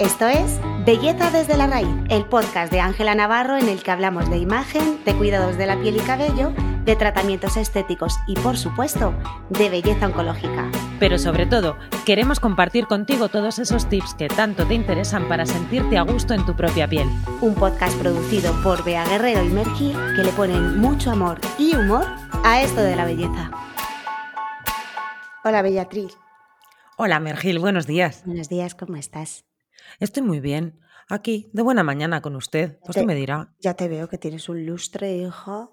Esto es Belleza desde la raíz, el podcast de Ángela Navarro en el que hablamos de imagen, de cuidados de la piel y cabello, de tratamientos estéticos y, por supuesto, de belleza oncológica. Pero sobre todo, queremos compartir contigo todos esos tips que tanto te interesan para sentirte a gusto en tu propia piel. Un podcast producido por Bea Guerrero y Mergil que le ponen mucho amor y humor a esto de la belleza. Hola Bellatriz. Hola Mergil, buenos días. Buenos días, ¿cómo estás? Estoy muy bien. Aquí, de buena mañana con usted. Pues Te- me dirá. Ya te veo que tienes un lustre, hija.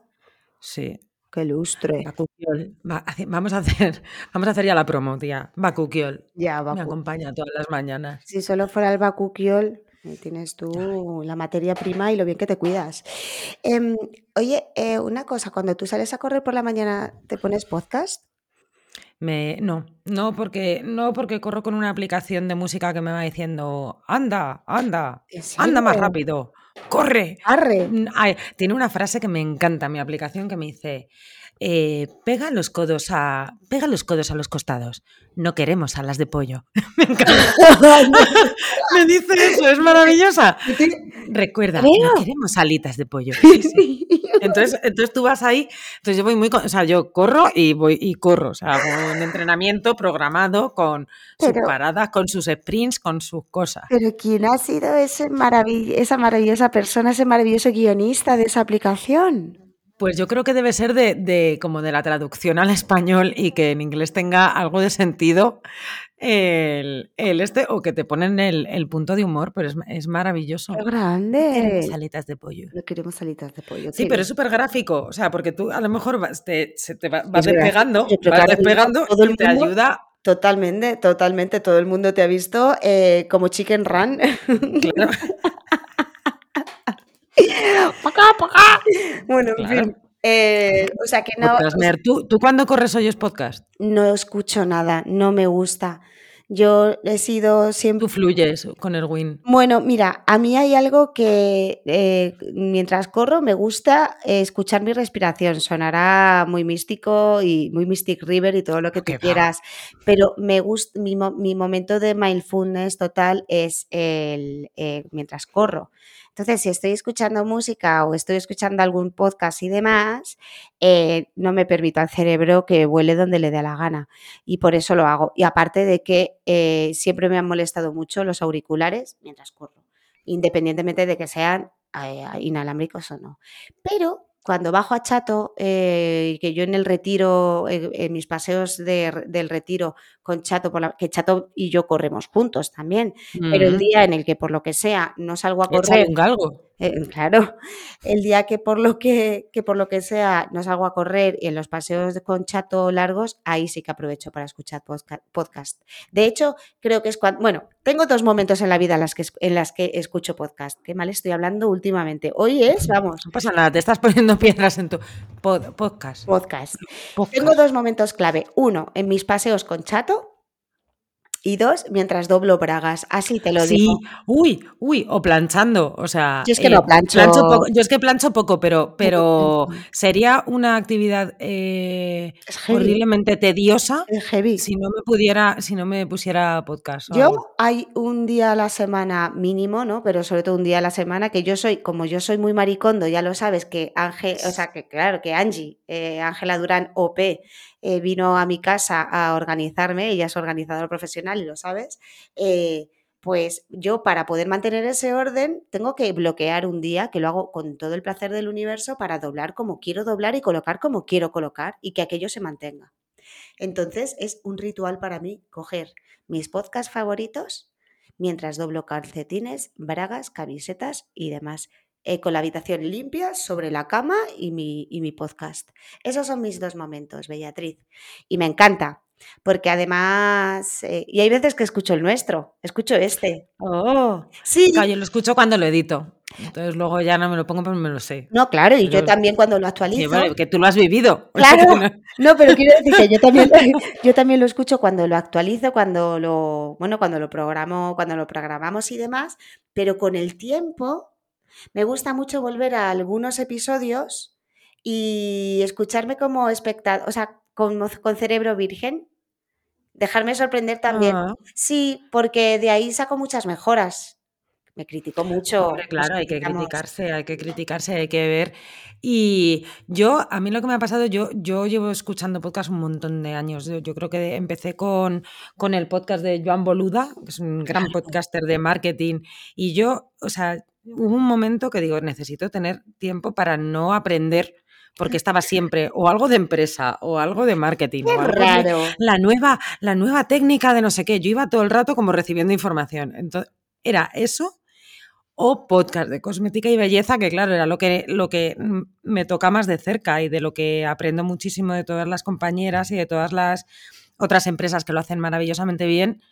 Sí. Qué lustre. Bacuquiol. Va- hace- vamos a hacer, vamos a hacer ya la promo, tía. Bacuquiol. Ya, Me Bacu. acompaña todas las mañanas. Si solo fuera el bacuquiol, tienes tú la materia prima y lo bien que te cuidas. Em, oye, eh, una cosa, cuando tú sales a correr por la mañana, ¿te pones podcast? Me, no, no porque, no porque corro con una aplicación de música que me va diciendo, anda, anda, ¿En anda más rápido, corre. ¡Arre! Mm, ay, tiene una frase que me encanta, mi aplicación, que me dice, eh, pega los codos a, pega los codos a los costados. No queremos alas de pollo. me encanta. me dice eso, es maravillosa. Recuerda, no queremos alitas de pollo. Sí, sí. Entonces, entonces tú vas ahí, entonces yo voy muy, o sea, yo corro y voy y corro, o sea, hago un entrenamiento programado con sus paradas, con sus sprints, con sus cosas. Pero ¿quién ha sido ese maravill- esa maravillosa persona, ese maravilloso guionista de esa aplicación? Pues yo creo que debe ser de, de como de la traducción al español y que en inglés tenga algo de sentido el, el este, o que te ponen el, el punto de humor, pero es, es maravilloso. ¡Qué Queremos grande! alitas de pollo. No queremos alitas de pollo. Sí, pero es súper gráfico, o sea, porque tú a lo mejor vas, te, se te va- vas despegando, vas despegando todo el y te mundo- ayuda Totalmente, totalmente. Todo el mundo te ha visto eh, como Chicken Run. Claro. ¡Pacá, pacá! Bueno, en Claro. fin. eh, o sea que no, Podcast. ¿Tú, ¿Tú cuando corres oyes podcast? no escucho nada, no me gusta. Yo he sido siempre... Tú fluyes con Erwin. Bueno, mira, a mí hay algo que eh, mientras corro me gusta eh, escuchar mi respiración. Sonará muy místico y muy Mystic River y todo lo que tú ¿Qué va? quieras, pero me gusta mi, mi momento de mindfulness total es el eh, mientras corro. Entonces, si estoy escuchando música o estoy escuchando algún podcast y demás, eh, no me permito al cerebro que vuele donde le dé la gana y por eso lo hago. Y aparte de que eh, siempre me han molestado mucho los auriculares mientras corro, independientemente de que sean eh, inalámbricos o no. Pero cuando bajo a Chato, eh, que yo en el retiro, eh, en mis paseos de- del retiro con Chato, por la- que Chato y yo corremos juntos también, pero el día en el que por lo que sea no salgo a correr, un galgo. Eh, claro, el día que por lo que, que por lo que sea no salgo a correr y en los paseos con chato largos, ahí sí que aprovecho para escuchar podcast. De hecho, creo que es cuando, bueno, tengo dos momentos en la vida en las que, en las que escucho podcast. Qué mal estoy hablando últimamente. Hoy es, vamos, No pasa nada, te estás poniendo piedras en tu pod- podcast. podcast. Podcast. Tengo dos momentos clave. Uno, en mis paseos con chato. Y dos, mientras doblo bragas. Así te lo Sí, digo. uy, uy, o planchando, o sea, Yo es que no plancho. poco- yo es que plancho poco, pero, pero sería una actividad eh, horriblemente tediosa heavy. si no me pudiera, si no me pusiera podcast. Yo algo. hay un día a la semana mínimo, ¿no? Pero sobre todo un día a la semana que yo soy, como yo soy muy maricondo, ya lo sabes, que Ángel, o sea, que claro, que Angie, eh, Ángela Durán OP, eh, vino a mi casa a organizarme, ella es organizadora profesional y lo sabes, eh, pues yo para poder mantener ese orden tengo que bloquear un día, que lo hago con todo el placer del universo, para doblar como quiero doblar y colocar como quiero colocar y que aquello se mantenga. Entonces es un ritual para mí coger mis podcasts favoritos mientras doblo calcetines, bragas, camisetas y demás. Eh, con la habitación limpia sobre la cama y mi, y mi podcast. Esos son mis dos momentos, Beatriz. Y me encanta, porque además, eh, y hay veces que escucho el nuestro, escucho este. Oh, Sí, claro, yo lo escucho cuando lo edito. Entonces luego ya no me lo pongo, pero me lo sé. no, claro, y yo también cuando lo actualizo. vale, que tú lo has vivido. Claro. No, pero quiero decir que yo también, yo también lo escucho cuando lo actualizo, cuando lo, bueno, cuando lo programo, cuando lo programamos y demás, pero con el tiempo me gusta mucho volver a algunos episodios y escucharme como espectador, o sea, con, con cerebro virgen, dejarme sorprender también. Ah, Sí, porque de ahí saco muchas mejoras. Me criticó mucho. claro, hay que criticarse, hay que criticarse, hay que ver. Y yo, a mí lo que me ha pasado, yo, yo llevo escuchando podcast un montón de años. Yo, creo que empecé con, con el podcast de Joan Boluda, que es un gran podcaster de marketing. Y yo, o sea, hubo un momento que digo, necesito tener tiempo para no aprender porque estaba siempre o algo de empresa o algo de marketing. o raro. la, nueva, la nueva técnica de no sé qué. Yo iba todo el rato como recibiendo información. Entonces, era eso o podcast de cosmética y belleza, que claro, era lo que, lo que me toca más de cerca y de lo que aprendo muchísimo de todas las compañeras y de todas las otras empresas que lo hacen maravillosamente bien.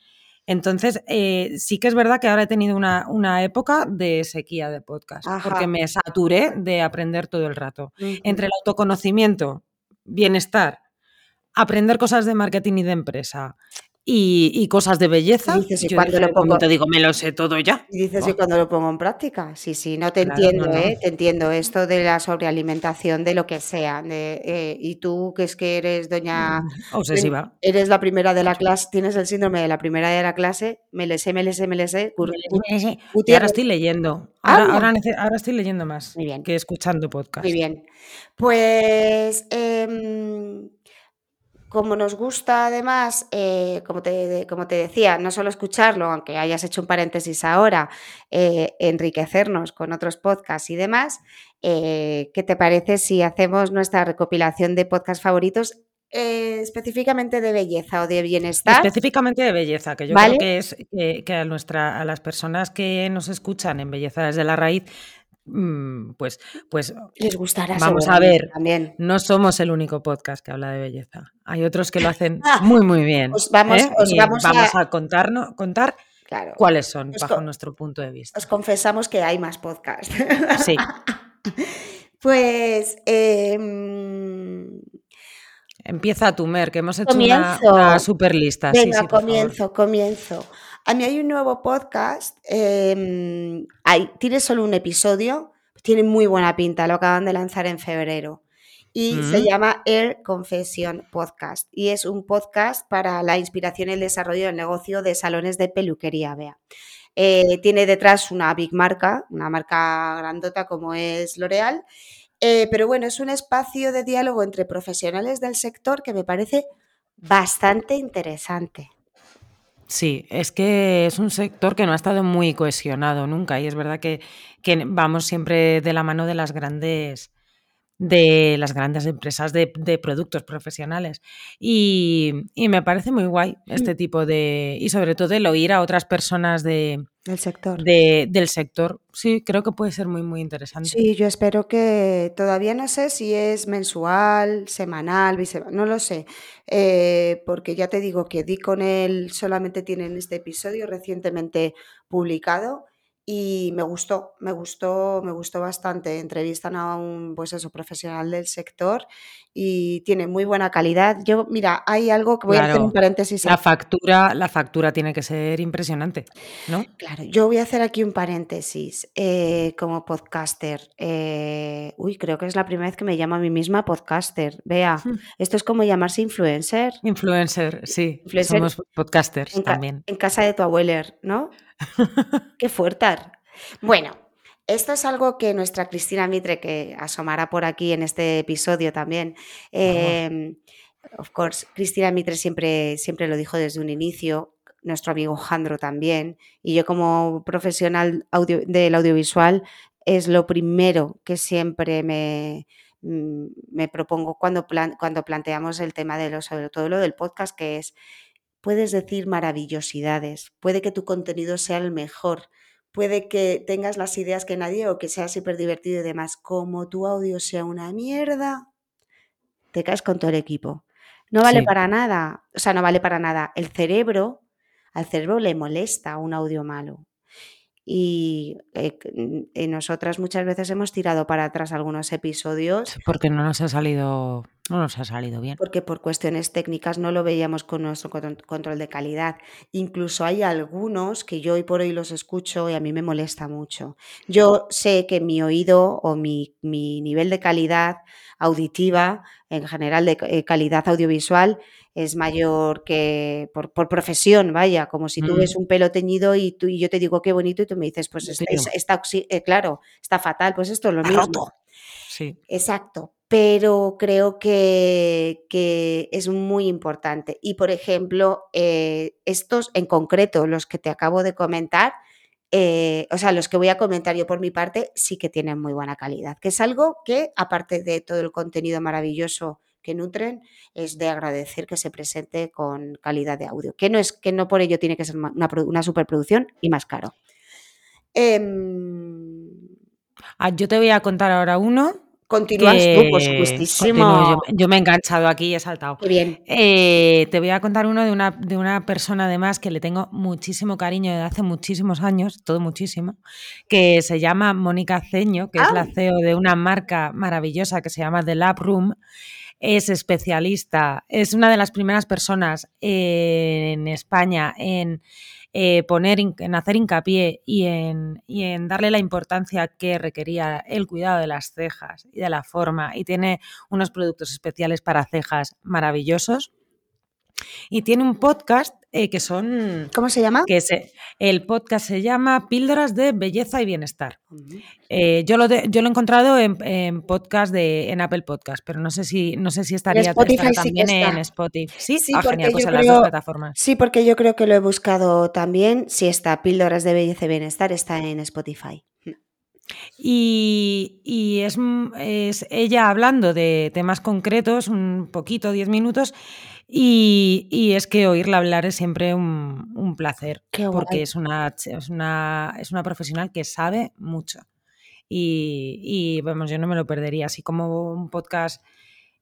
Entonces, eh, sí que es verdad que ahora he tenido una, una época de sequía de podcast, porque me saturé de aprender todo el rato. Entre el autoconocimiento, bienestar, aprender cosas de marketing y de empresa, y, cosas de belleza. Y cuando lo pongo, te digo, me lo sé todo ya. Y dices, ¿y cuando lo pongo en práctica? Sí, sí, no te entiendo, ¿eh? Te entiendo esto de la sobrealimentación de lo que sea. Eh, y tú, que es que eres doña... Mm, obsesiva. Eres la primera de la clase, tienes el síndrome de la primera de la clase, me le sé, me le sé, me le sé. Y ahora estoy leyendo. Ahora, ahora, estoy leyendo más bien. que escuchando podcast. Muy bien. Pues... Em, como nos gusta además, eh, como, te, como, te, decía, no solo escucharlo, aunque hayas hecho un paréntesis ahora, eh, enriquecernos con otros podcasts y demás, eh, ¿qué te parece si hacemos nuestra recopilación de podcasts favoritos específicamente de belleza o de bienestar. Específicamente de belleza, que yo creo que es que, a, nuestra, a las personas que nos escuchan en Belleza desde la Raíz pues, pues les gustará. Vamos a ver, también. no somos el único podcast que habla de belleza. Hay otros que lo hacen muy, muy bien. Os vamos, ¿eh? vamos, a... contarnos, contar cuáles son bajo nuestro punto de vista. Os confesamos que hay más podcasts. Sí. pues em, Empieza tu Mer, que hemos hecho una, super lista. Venga, comienzo, comienzo. A mí hay un nuevo podcast, em, tiene solo un episodio, tiene muy buena pinta, lo acaban de lanzar en febrero. Y se llama Air Confession Podcast. Y es un podcast para la inspiración y el desarrollo del negocio de salones de peluquería, vea. Eh, tiene detrás una big marca, una marca grandota como es L'Oreal. Eh, pero bueno, es un espacio de diálogo entre profesionales del sector que me parece bastante interesante. Sí, es que es un sector que no ha estado muy cohesionado nunca y es verdad que, vamos siempre de la mano de las grandes de las grandes empresas de, productos profesionales. Y, me parece muy guay este mm. tipo de... Y sobre todo el oír a otras personas de, del sector. del sector. Sí, creo que puede ser muy, muy interesante. Sí, yo espero que todavía no sé si es mensual, semanal, no lo sé, eh, porque ya te digo que di con él, solamente tienen este episodio recientemente publicado y me gustó, me gustó, me gustó bastante. Entrevistan a un pues eso, profesional del sector y tiene muy buena calidad. Yo, mira, hay algo que voy a hacer un paréntesis. La factura, la factura tiene que ser impresionante, ¿no? Claro, yo voy a hacer aquí un paréntesis eh, como podcaster. Eh, uy, creo que es la primera vez que me llamo a mí misma podcaster. Vea, hmm. esto es como llamarse influencer. Influencer, sí. Somos podcasters también. En casa de tu abueler, ¿no? Qué fuerte. Bueno, esto es algo que nuestra Cristina Mitre, que asomará por aquí en este episodio también, em, of course, Cristina Mitre siempre, siempre lo dijo desde un inicio, nuestro amigo Jandro también, y yo como profesional del audiovisual es lo primero que siempre me, mm, me propongo cuando, cuando planteamos el tema de lo, sobre todo lo del podcast, que es puedes decir maravillosidades, puede que tu contenido sea el mejor, puede que tengas las ideas que nadie o que sea súper divertido y demás. Como tu audio sea una mierda, te caes con todo el equipo. No vale para nada, o sea, no vale para nada. El cerebro, al cerebro le molesta un audio malo. Y eh, nosotras muchas veces hemos tirado para atrás algunos episodios. Porque no nos ha salido No nos ha salido bien. Porque por cuestiones técnicas no lo veíamos con nuestro control de calidad. Incluso hay algunos que yo hoy por hoy los escucho y a mí me molesta mucho. Yo sé que mi oído o mi, nivel de calidad auditiva, en general de eh, calidad audiovisual, es mayor que por, profesión, vaya, como si tú ves mm. un pelo teñido y, tú, y yo te digo qué bonito y tú me dices, pues está, eh, claro, está fatal, pues esto es lo mismo. Sí. Exacto, pero creo que, es muy importante. Y por ejemplo, eh, estos en concreto, los que te acabo de comentar, eh, o sea, los que voy a comentar yo por mi parte, sí que tienen muy buena calidad, que es algo que, aparte de todo el contenido maravilloso que nutren, es de agradecer que se presente con calidad de audio, que no es que no por ello tiene que ser una, superproducción y más caro. Em, ah, yo te voy a contar ahora uno Continúas tú, por supuestísimo. Yo, me he enganchado aquí y he saltado. bien. Eh, te voy a contar uno de una, de una persona, además, que le tengo muchísimo cariño desde hace muchísimos años, todo muchísimo, que se llama Mónica Ceño, que es la ah. CEO de una marca maravillosa que se llama The Lab Room es especialista, es una de las primeras personas en España en eh, poner, en hacer hincapié y en, y en darle la importancia que requería el cuidado de las cejas y de la forma. Y tiene unos productos especiales para cejas maravillosos. Y tiene un podcast eh, que son... ¿Cómo se llama? Que el podcast se llama Píldoras de Belleza y Bienestar. Eh, yo, lo yo lo he encontrado en, podcast de, en Apple Podcast, pero no sé si, no sé si estaría también en Spotify. Sí, sí ah, porque pues las dos plataformas. Sí, porque yo creo que lo he buscado también. Si está Píldoras de Belleza y Bienestar, está en Spotify. Y, y es, es, ella hablando de temas concretos, un poquito, 10 minutos, y, es que oírla hablar es siempre un, placer, porque es una, es, una, es una profesional que sabe mucho. Y, vamos, yo no me lo perdería, así como un podcast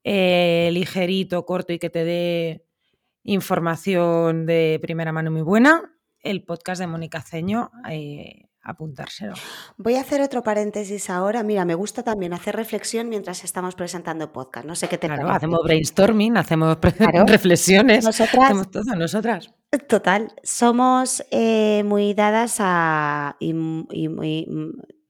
eh, ligerito, corto y que te dé información de primera mano muy buena, el podcast de Mónica Ceño eh, apuntárselo. Voy a hacer otro paréntesis ahora. Mira, me gusta también hacer reflexión mientras estamos presentando podcast. No sé qué te claro, Hacemos brainstorming, hacemos reflexiones. Nosotras. Hacemos todo, nosotras. Total. Somos eh, muy dadas a. y muy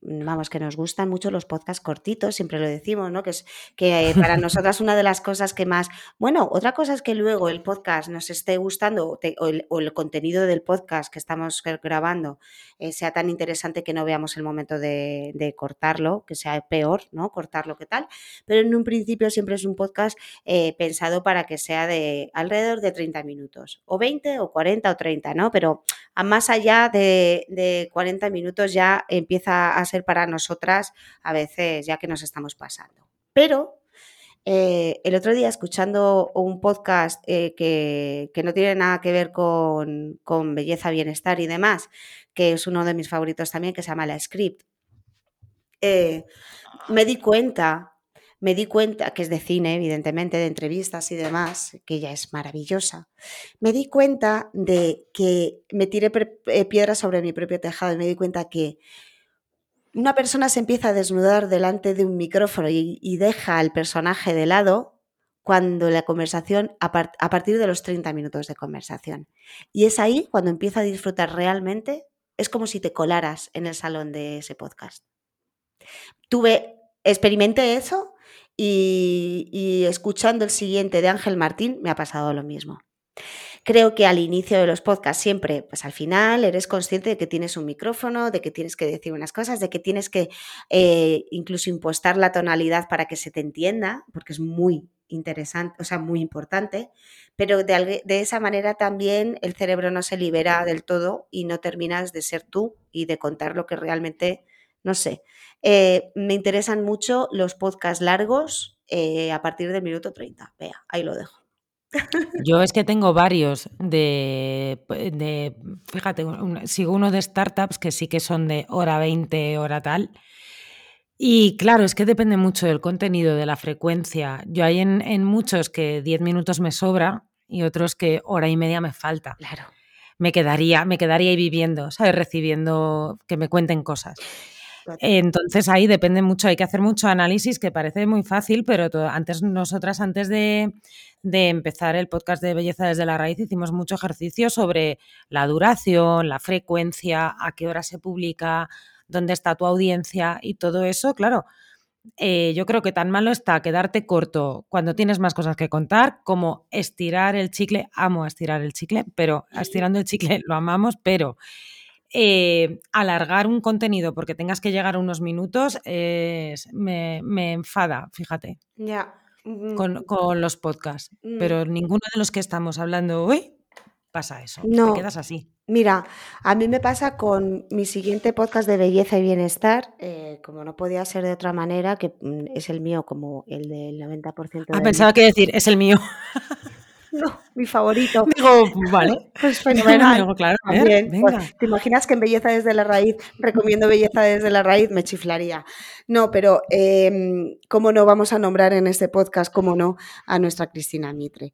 vamos, que nos gustan mucho los podcasts cortitos, siempre lo decimos, ¿no? Que es que eh, para nosotras una de las cosas que más, bueno, otra cosa es que luego el podcast nos esté gustando o, el, contenido del podcast que estamos grabando eh, sea tan interesante que no veamos el momento de, cortarlo, que sea peor, ¿no? Cortarlo que tal, pero en un principio siempre es un podcast eh, pensado para que sea de alrededor de 30 minutos, o 20 o 40 o 30, ¿no? Pero a más allá de, de 40 minutos ya empieza a ser para nosotras a veces ya que nos estamos pasando. Pero eh, el otro día escuchando un podcast eh, que, no tiene nada que ver con, belleza, bienestar y demás, que es uno de mis favoritos también, que se llama La Script, eh, me di cuenta me di cuenta, que es de cine, evidentemente, de entrevistas y demás, que ella es maravillosa, me di cuenta de que me tiré piedras sobre mi propio tejado y me di cuenta que una persona se empieza a desnudar delante de un micrófono y, deja al personaje de lado cuando la conversación, a, partir de los 30 minutos de conversación. Y es ahí cuando empieza a disfrutar realmente, es como si te colaras en el salón de ese podcast. Tuve, experimenté eso y, y escuchando el siguiente de Ángel Martín me ha pasado lo mismo. Creo que al inicio de los podcasts siempre, pues al final eres consciente de que tienes un micrófono, de que tienes que decir unas cosas, de que tienes que eh, incluso impostar la tonalidad para que se te entienda, porque es muy interesante, o sea, muy importante, pero de, esa manera también el cerebro no se libera del todo y no terminas de ser tú y de contar lo que realmente, no sé. Eh, me interesan mucho los podcasts largos eh, a partir del minuto 30. Vea, ahí lo dejo. Yo es que tengo varios de, fíjate, sigo uno de startups que sí que son de hora 20, hora tal. Y claro, es que depende mucho del contenido, de la frecuencia. Yo hay en, muchos que 10 minutos me sobra y otros que hora y media me falta. Claro. Me quedaría, me quedaría ahí viviendo, ¿sabes? Recibiendo que me cuenten cosas. Entonces ahí depende mucho, hay que hacer mucho análisis que parece muy fácil, pero antes nosotras, antes de, de, empezar el podcast de Belleza desde la Raíz, hicimos mucho ejercicio sobre la duración, la frecuencia, a qué hora se publica, dónde está tu audiencia y todo eso, claro. Eh, yo creo que tan malo está quedarte corto cuando tienes más cosas que contar como estirar el chicle. Amo estirar el chicle, pero estirando el chicle lo amamos, pero eh, alargar un contenido porque tengas que llegar a unos minutos me, enfada, fíjate. Ya. Mm. Con, los podcasts. Mm. Pero ninguno de los que estamos hablando hoy pasa eso. No. Te quedas así. Mira, a mí me pasa con mi siguiente podcast de belleza y bienestar, eh, como no podía ser de otra manera, que mm, es el mío como el del 90%. Ah, pensaba que decir, es el mío. No, mi favorito. Digo, vale. Pues fenomenal. claro, pues, ¿Te imaginas que en Belleza desde la Raíz recomiendo Belleza desde la Raíz? Me chiflaría. No, pero eh, ¿cómo no vamos a nombrar en este podcast, cómo no, a nuestra Cristina Mitre?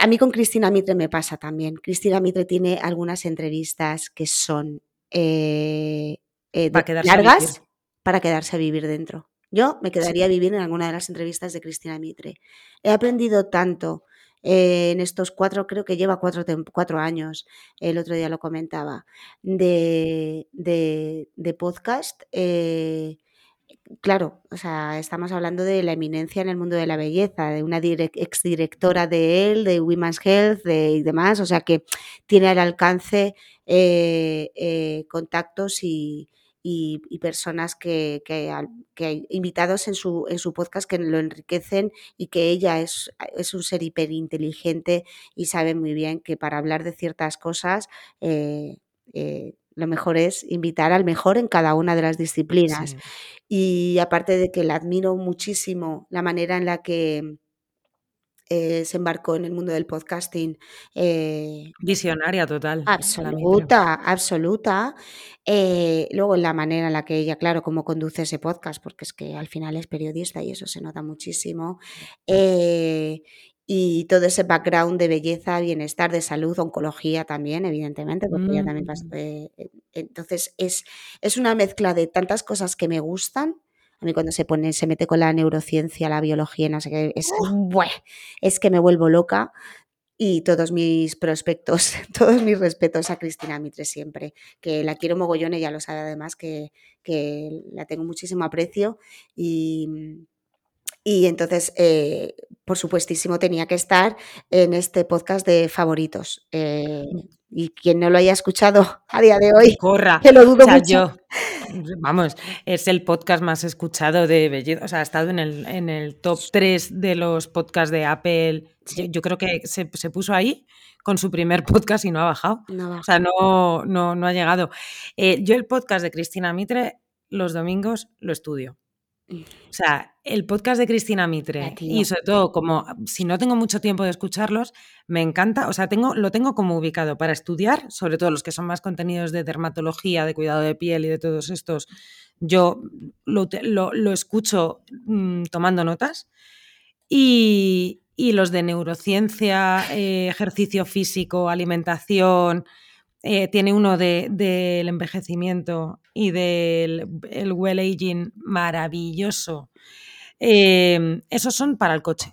A mí con Cristina Mitre me pasa también. Cristina Mitre tiene algunas entrevistas que son eh, eh, largas para quedarse a vivir dentro. Yo me quedaría a vivir en alguna de las entrevistas de Cristina Mitre. He aprendido tanto eh, en estos cuatro, creo que lleva cuatro, cuatro, años, el otro día lo comentaba, de, de, podcast. Eh, claro, o sea, estamos hablando de la eminencia en el mundo de la belleza, de una exdirectora de él, de Women's Health de, y demás, o sea que tiene al alcance eh, contactos y, y, personas que, que, invitados en su, en su podcast que lo enriquecen y que ella es, es un ser hiperinteligente y sabe muy bien que para hablar de ciertas cosas eh, eh, lo mejor es invitar al mejor en cada una de las disciplinas. Y aparte de que la admiro muchísimo la manera en la que eh, se embarcó en el mundo del podcasting. Eh, Visionaria total. Absoluta, absoluta. Eh, luego la manera en la que ella, claro, cómo conduce ese podcast, porque es que al final es periodista y eso se nota muchísimo. y todo ese background de belleza, bienestar, de salud, oncología también, evidentemente, porque ella también mm. entonces es, es una mezcla de tantas cosas que me gustan a mí cuando se pone, se mete con la neurociencia, la biología, no sé qué, es, es que me vuelvo loca. Y todos mis prospectos, todos mis respetos a Cristina Mitre siempre, que la quiero mogollón, ella lo sabe además, que, que la tengo muchísimo aprecio y, y entonces, eh, por supuestísimo, tenía que estar en este podcast de favoritos. Eh, y quien no lo haya escuchado a día de hoy, corra. Que lo dudo mucho. vamos, es el podcast más escuchado de belleza. O sea, ha estado en el, en el top 3 de los podcasts de Apple. Yo, creo que se, puso ahí con su primer podcast y no ha bajado. O sea, no, no, no ha llegado. Eh, yo el podcast de Cristina Mitre los domingos lo estudio. O sea, el podcast de Cristina Mitre y sobre todo como si no tengo mucho tiempo de escucharlos, me encanta, o sea, tengo, lo tengo como ubicado para estudiar, sobre todo los que son más contenidos de dermatología, de cuidado de piel y de todos estos, yo lo, escucho mm, tomando notas. Y, los de neurociencia, eh, ejercicio físico, alimentación, eh, tiene uno del envejecimiento y del el well aging maravilloso. Em, esos son para el coche.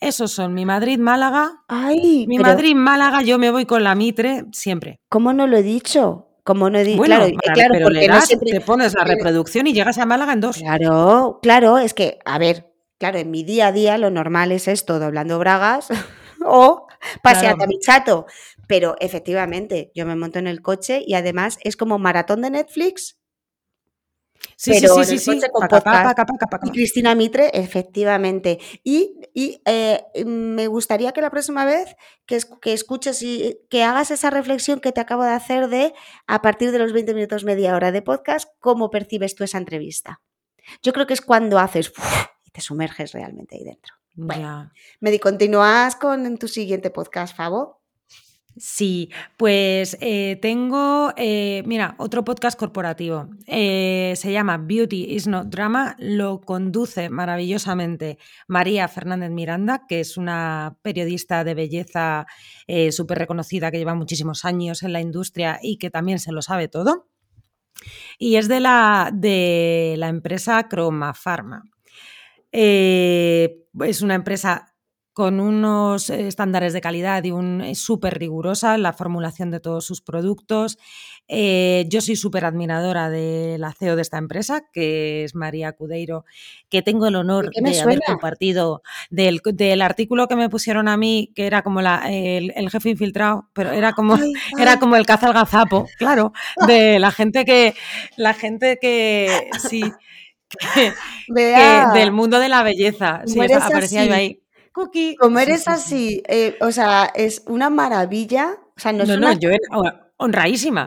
Esos son mi Madrid-Málaga. Ay, mi Madrid-Málaga, yo me voy con la Mitre siempre. ¿Cómo no lo he dicho? Como no he dicho, claro, pero porque te pones la reproducción y llegas a Málaga en dos. Claro, claro, es que, a ver, claro, en mi día a día lo normal es esto, doblando bragas o paseando a mi chato. Pero efectivamente, yo me monto en el coche y además es como maratón de Netflix. Sí, pero sí, sí, con y Cristina Mitre, efectivamente. Y, eh, me gustaría que la próxima vez que, que escuches y que hagas esa reflexión que te acabo de hacer de a partir de los 20 minutos, media hora de podcast, cómo percibes tú esa entrevista. Yo creo que es cuando haces y te sumerges realmente ahí dentro. Bueno, me continúas con tu siguiente podcast, Favo. Sí, pues eh, tengo, eh, mira, otro podcast corporativo. Eh, se llama Beauty is Not Drama. Lo conduce maravillosamente María Fernández Miranda, que es una periodista de belleza súper reconocida que lleva muchísimos años en la industria y que también se lo sabe todo. Y es de la, de la empresa Croma Pharma. Es una empresa con unos estándares de calidad y un, es súper rigurosa en la formulación de todos sus productos. Eh, yo soy súper admiradora de la CEO de esta empresa, que es María Cudeiro, que tengo el honor de haber compartido del, del, artículo que me pusieron a mí, que era como la, el, el, jefe infiltrado, pero era como, era como el caza al gazapo, claro, de la gente que, la gente que sí. Que, que del mundo de la belleza. Sí, aparecía yo ahí. Cookie. Como eres así, eh, o sea, es una maravilla. O sea, no, no, no yo era honradísima.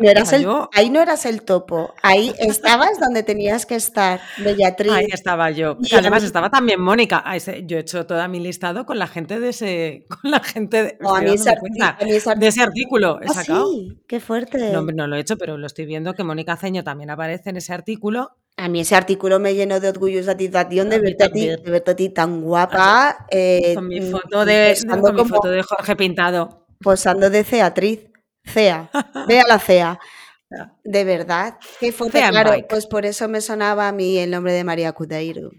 Ahí no eras el topo, ahí estabas donde tenías que estar, Bellatriz. Ahí estaba yo. Y además estaba también Mónica. Yo he hecho toda mi listado con la gente de ese, con la gente de, de ese artículo. ¿Ah, sí? Qué fuerte. No, no lo he hecho, pero lo estoy viendo que Mónica Ceño también aparece en ese artículo. A mí ese artículo me llenó de orgullo y satisfacción de verte, a ti, de verte a ti tan guapa. Eh, con mi foto de, con mi foto de Jorge Pintado. Posando de Ceatriz. CEA, vea la CEA. De verdad, qué foto. Claro, pues por eso me sonaba a mí el nombre de María Cudeiro.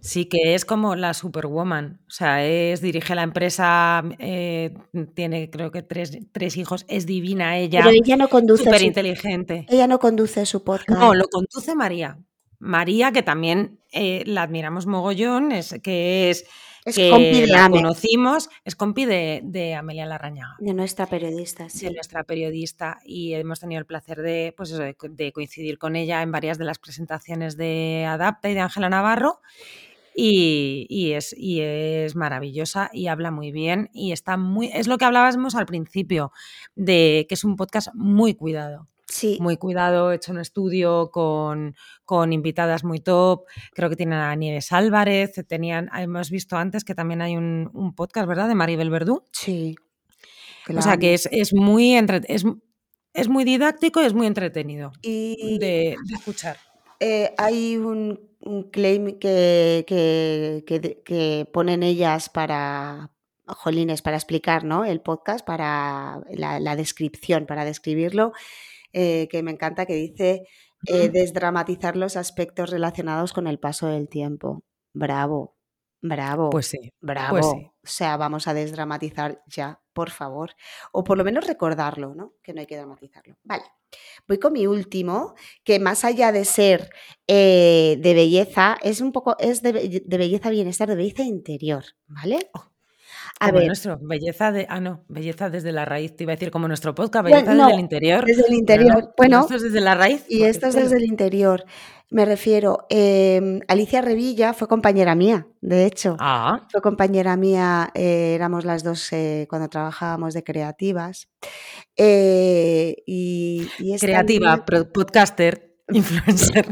Sí, que es como la Superwoman. O sea, es, dirige la empresa, eh, tiene creo que tres, tres, hijos, es divina ella. Pero ella no conduce. Súper inteligente. Ella no conduce su podcast. No, lo conduce María. María, que también eh, la admiramos mogollón, es, que es es que compi la conocimos, es compi de, Amelia Larrañaga. De nuestra periodista, sí. De nuestra periodista y hemos tenido el placer de, pues de, coincidir con ella en varias de las presentaciones de Adapta y de Ángela Navarro. Y, es, y es maravillosa y habla muy bien y está muy... Es lo que hablábamos al principio, de que es un podcast muy cuidado. Sí. Muy cuidado, hecho un estudio con, con, invitadas muy top. Creo que tienen a Nieves Álvarez. Tenían, hemos visto antes que también hay un, un podcast, ¿verdad? De Maribel Verdú. Sí. O sea que es, es muy es, es, muy didáctico y es muy entretenido y, de, escuchar. Eh, hay un, un claim que, que, que, que, ponen ellas para, jolines, para explicar ¿no? el podcast, para la, la descripción, para describirlo eh, que me encanta, que dice eh, desdramatizar los aspectos relacionados con el paso del tiempo. Bravo, bravo. Pues sí. Pues bravo. O sea, vamos a desdramatizar ya, por favor. O por lo menos recordarlo, ¿no? Que no hay que dramatizarlo. Vale. Voy con mi último, que más allá de ser eh, de belleza, es un poco, es de, belleza bienestar, de belleza interior, ¿vale? Oh. A ver. nuestro, belleza de. Ah, no, belleza desde la raíz. Te iba a decir como nuestro podcast, belleza desde el interior. Desde el interior. bueno. Esto es desde la raíz. Y esto es desde el interior. Me refiero, em, Alicia Revilla fue compañera mía, de hecho. Ah. Fue compañera mía, eh, éramos las dos eh, cuando trabajábamos de creativas. Eh, y, Creativa, podcaster, influencer.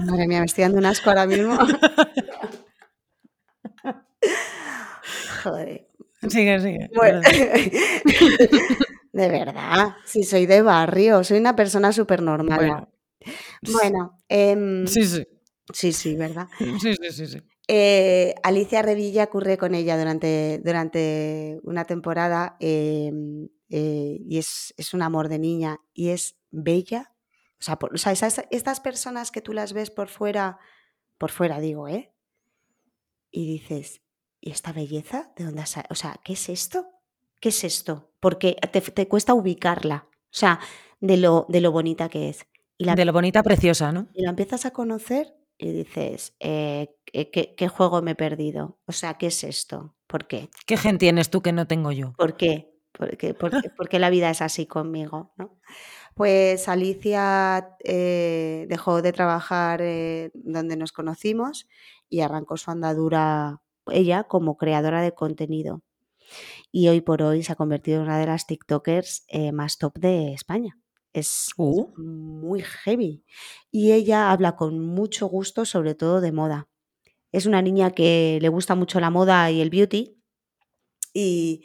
Madre mía, me estoy dando un asco ahora mismo. Joder. Sigue, sigue. de verdad, si soy de barrio, soy una persona súper normal. Bueno, em, sí, sí. Sí, sí, ¿verdad? Sí, sí, sí. sí. Eh, Alicia Revilla ocurre con ella durante, durante una temporada em, eh, y es, un amor de niña y es bella. O sea, o sea estas personas que tú las ves por fuera, por fuera digo, ¿eh? Y dices, ¿y esta belleza? ¿De dónde O sea, ¿qué es esto? ¿Qué es esto? Porque te, cuesta ubicarla, o sea, de lo, de lo bonita que es. Y la, de lo bonita, preciosa, ¿no? Y la empiezas a conocer y dices, eh, ¿qué, juego me he perdido? O sea, ¿qué es esto? ¿Por qué? ¿Qué gen tienes tú que no tengo yo? ¿Por qué? ¿Por qué, porque la vida es así conmigo? ¿no? Pues Alicia eh, dejó de trabajar eh, donde nos conocimos y arrancó su andadura ella como creadora de contenido. Y hoy por hoy se ha convertido en una de las TikTokers eh, más top de España. Es uh. muy heavy. Y ella habla con mucho gusto, sobre todo de moda. Es una niña que le gusta mucho la moda y el beauty. Y,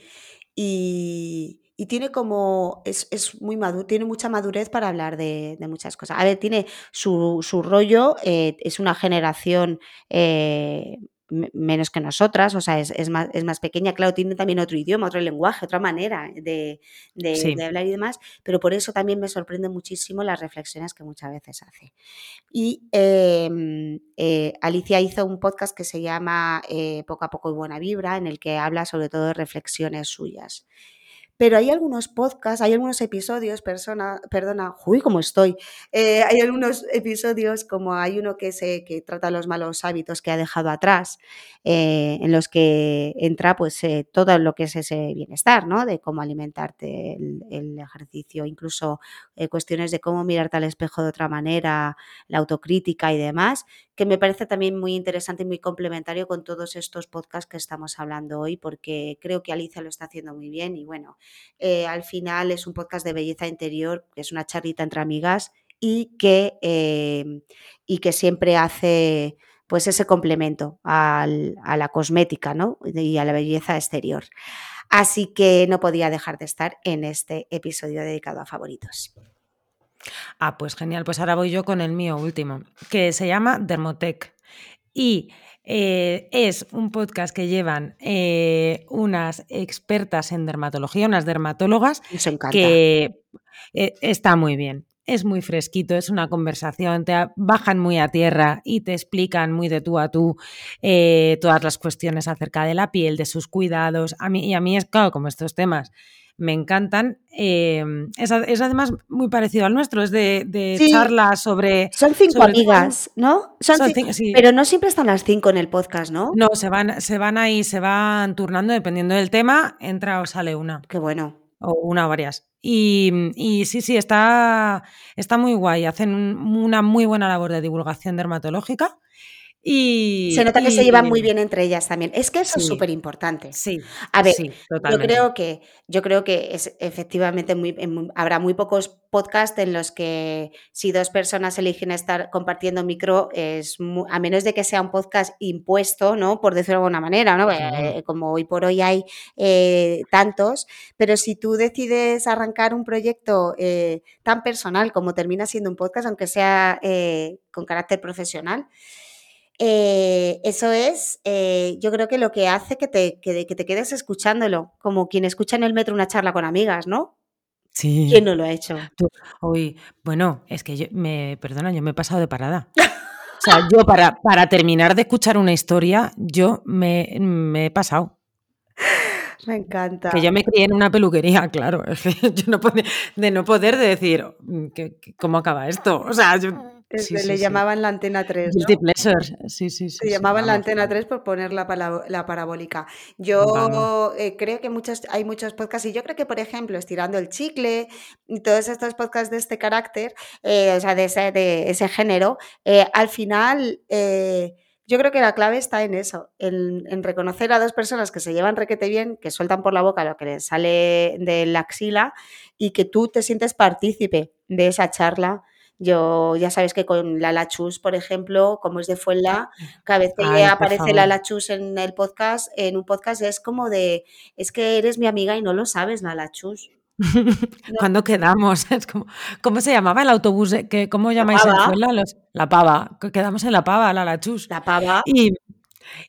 y, tiene como, es, muy maduro, tiene mucha madurez para hablar de, muchas cosas. A ver, tiene su, rollo, eh, es una generación eh, menos que nosotras, o sea, es, más, es más pequeña, claro, tiene también otro idioma, otro lenguaje, otra manera de, hablar y demás, pero por eso también me sorprende muchísimo las reflexiones que muchas veces hace. Y em, eh, Alicia hizo un podcast que se llama eh, Poco a poco y buena vibra, en el que habla sobre todo de reflexiones suyas. Pero hay algunos podcasts, hay algunos episodios, persona, perdona, uy, cómo estoy. Eh, hay algunos episodios, como hay uno que, se, que trata los malos hábitos que ha dejado atrás, eh, en los que entra pues eh, todo lo que es ese bienestar, ¿no? De cómo alimentarte, el, ejercicio, incluso cuestiones de cómo mirarte al espejo de otra manera, la autocrítica y demás, que me parece también muy interesante y muy complementario con todos estos podcasts que estamos hablando hoy, porque creo que Alicia lo está haciendo muy bien y bueno, eh, al final es un podcast de belleza interior, que es una charlita entre amigas y que, em, y que siempre hace pues ese complemento a la cosmética ¿no? y a la belleza exterior. Así que no podía dejar de estar en este episodio dedicado a favoritos. Ah, pues genial. Pues ahora voy yo con el mío último, que se llama Dermotech. Y eh, es un podcast que llevan eh, unas expertas en dermatología, unas dermatólogas, que eh, está muy bien. Es muy fresquito, es una conversación, te bajan muy a tierra y te explican muy de tú a tú todas las cuestiones acerca de la piel, de sus cuidados. A mí, y a mí es claro, como estos temas me encantan. Em, es, además muy parecido al nuestro, es de, charlas sobre... Son cinco amigas, ¿no? Son Pero no siempre están las cinco en el podcast, ¿no? No, se van, se van ahí, se van turnando dependiendo del tema, entra o sale una. Qué bueno. O una o varias. Y, y, sí, sí, está, está muy guay. Hacen una muy buena labor de divulgación dermatológica. Y, se nota que se llevan muy bien entre ellas también. Es que eso es súper importante. Sí. A ver, yo creo que, yo creo que es efectivamente muy, habrá muy pocos podcasts en los que si dos personas eligen estar compartiendo micro, es a menos de que sea un podcast impuesto, ¿no? Por decirlo de alguna manera, ¿no? Eh, como hoy por hoy hay eh, tantos, pero si tú decides arrancar un proyecto eh, tan personal como termina siendo un podcast, aunque sea con carácter profesional, eh, eso es, eh, yo creo que lo que hace que te, que, te quedes escuchándolo, como quien escucha en el metro una charla con amigas, ¿no? Sí. ¿Quién no lo ha hecho? hoy, bueno, es que yo, me, perdona, yo me he pasado de parada. O sea, yo para, para terminar de escuchar una historia, yo me, me he pasado. Me encanta. Que yo me crié en una peluquería, claro. yo no de no poder decir, mm, ¿cómo acaba esto? O sea, yo le llamaban la antena 3. Sí, sí, sí. Se llamaban la antena 3 por poner la, la parabólica. Yo eh, creo que hay muchos podcasts y yo creo que, por ejemplo, Estirando el Chicle y todos estos podcasts de este carácter, eh, o sea, de ese, de ese género, eh, al final yo creo que la clave está en eso, en, reconocer a dos personas que se llevan requete bien, que sueltan por la boca lo que les sale de la axila y que tú te sientes partícipe de esa charla yo ya sabes que con la Lachus, por ejemplo, como es de Fuenla, cada vez que aparece la Lachus en el podcast, en un podcast es como de, es que eres mi amiga y no lo sabes, la Lachus. Cuando quedamos, es como, ¿cómo se llamaba el autobús? ¿Qué, ¿Cómo llamáis en Fuenla? la pava. Quedamos en la pava, la Lachus. La pava. Y,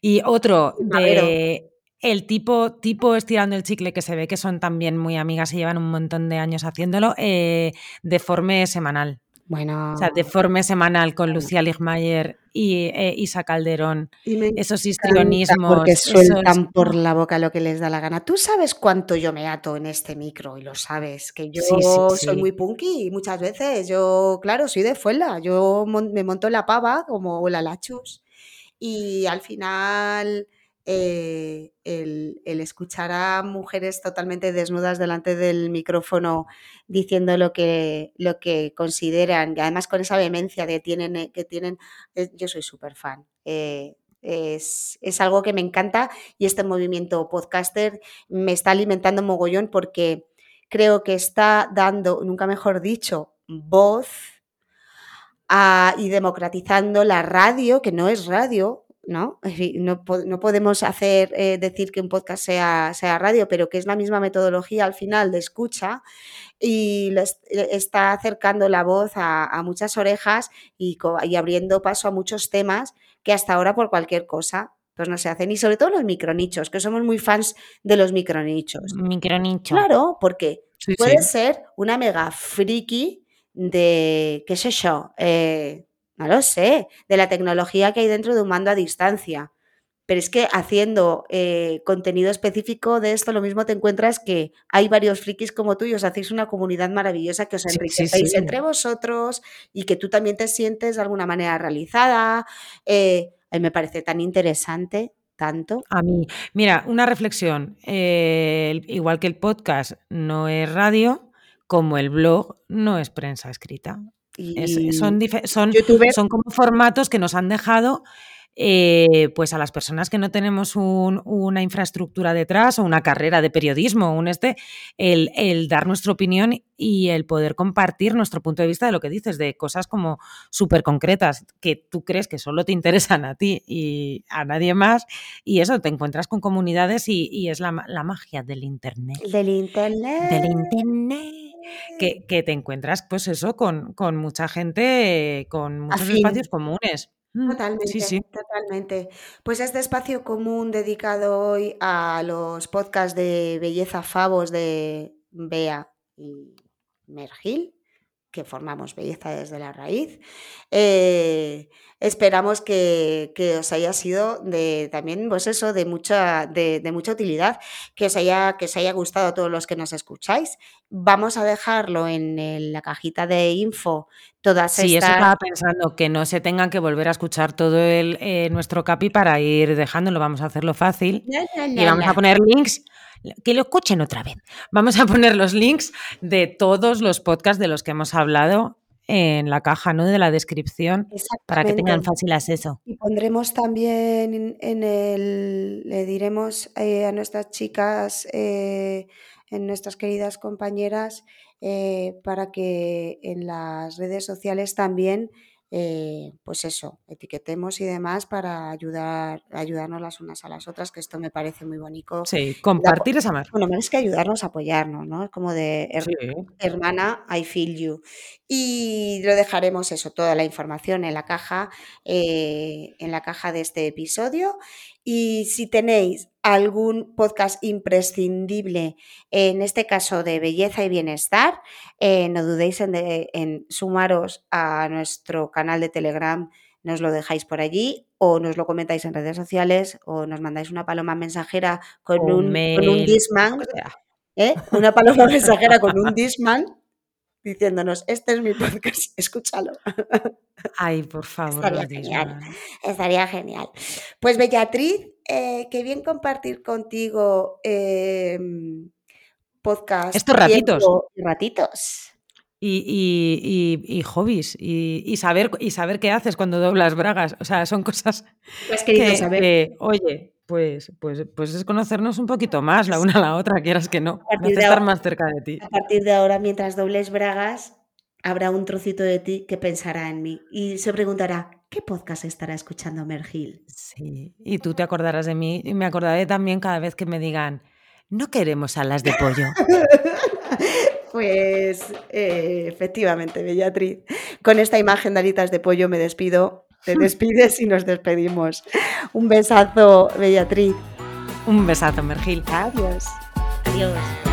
y otro de el tipo, tipo estirando el chicle que se ve que son también muy amigas y llevan un montón de años haciéndolo, eh, de forma semanal. Bueno. O sea, deforme semanal con Lucía Ligmayer y eh, Isa Calderón. esos histrionismos. Porque sueltan por la boca lo que les da la gana. Tú sabes cuánto yo me ato en este micro y lo sabes, que yo soy muy punky y muchas veces yo, claro, soy de fuela. Yo me monto la pava como la lachus. Y al final eh, el, escuchar a mujeres totalmente desnudas delante del micrófono diciendo lo que, lo que consideran, y además con esa vehemencia tienen, eh, que tienen, eh, yo soy súper fan. es, es, algo que me encanta y este movimiento podcaster me está alimentando mogollón porque creo que está dando, nunca mejor dicho, voz a, y democratizando la radio, que no es radio, ¿no? No, no podemos hacer eh, decir que un podcast sea, sea, radio, pero que es la misma metodología al final de escucha y está acercando la voz a, muchas orejas y, y, abriendo paso a muchos temas que hasta ahora por cualquier cosa pues no se hacen. Y sobre todo los micronichos, que somos muy fans de los micronichos. Micronicho. Claro, porque Sí, sí. ser una mega friki de, qué sé yo, eh, no lo sé, de la tecnología que hay dentro de un mando a distancia. Pero es que haciendo eh, contenido específico de esto, lo mismo te encuentras que hay varios frikis como tú y os hacéis una comunidad maravillosa que os Sí, sí, enriquecéis sí. entre vosotros y que tú también te sientes de alguna manera realizada. Eh, a mí me parece tan interesante, tanto. A mí, mira, una reflexión. eh, igual que el podcast no es radio, como el blog no es prensa escrita. Es- son, son, son como formatos que nos han dejado eh, pues a las personas que no tenemos un- una infraestructura detrás o una carrera de periodismo, un este, el, el dar nuestra opinión y el poder compartir nuestro punto de vista de lo que dices, de cosas como súper concretas que tú crees que solo te interesan a ti y a nadie más. Y eso, te encuentras con comunidades y, y es la, la magia del Internet. del internet. Del Internet. Que, que te encuentras, pues eso, con, con mucha gente, eh, con muchos Afín. espacios comunes. Mm, Totalmente, Sí, sí. totalmente. Pues este espacio común dedicado hoy a los podcasts de belleza favos de Bea y Mergil, que formamos Belleza desde la Raíz. Eh, esperamos que, que os haya sido de también, pues eso, de mucha, de, de mucha utilidad, que os haya, que os haya gustado a todos los que nos escucháis. Vamos a dejarlo en la cajita de info todas Sí, eso estas. estaba pensando, que no se tengan que volver a escuchar todo el, eh, nuestro capi para ir dejándolo. Vamos a hacerlo fácil. Y vamos a poner links, que lo escuchen otra vez. Vamos a poner los links de todos los podcasts de los que hemos hablado en la caja ¿no? de la descripción para que tengan fácil acceso. Y pondremos también en, en el, le diremos eh, a nuestras chicas, eh, en nuestras queridas compañeras, eh, para que en las redes sociales también, eh, pues eso, etiquetemos y demás para ayudar, ayudarnos las unas a las otras, que esto me parece muy bonito. Sí, compartir es amar. bueno, más que ayudarnos, apoyarnos, ¿no? Es como de her- Sí. hermana, I feel you. Y lo dejaremos eso, toda la información en la caja, eh, en la caja de este episodio. Y si tenéis algún podcast imprescindible, en este caso de belleza y bienestar, eh, no dudéis en, de- en sumaros a nuestro canal de Telegram, nos lo dejáis por allí o nos lo comentáis en redes sociales o nos mandáis una paloma mensajera con un, con sea. ¿eh? una paloma mensajera con un Discman diciéndonos, este es mi podcast, escúchalo. Ay, por favor, Estaría genial. Estaría genial. Pues Bellatriz, eh, qué bien compartir contigo eh, podcast, Estos ratitos. ratitos. Y, y- y- y hobbies. Y, y saber, y saber qué haces cuando doblas bragas. O sea, son cosas que, saber. que, oye, pues, pues, pues es conocernos un poquito más la una a la otra, quieras que no. A estar ahora- más cerca de ti. A partir de ahora, mientras dobles bragas, habrá un trocito de ti que pensará en mí y se preguntará, ¿qué podcast estará escuchando Mergil? Sí, y tú te acordarás de mí y me acordaré también cada vez que me digan, no queremos alas de pollo. Pues eh, efectivamente, Bellatriz. Con esta imagen de alitas de pollo me despido. Te despides y nos despedimos. Un besazo, Bellatriz. Un besazo, Mergil. Adiós. Adiós.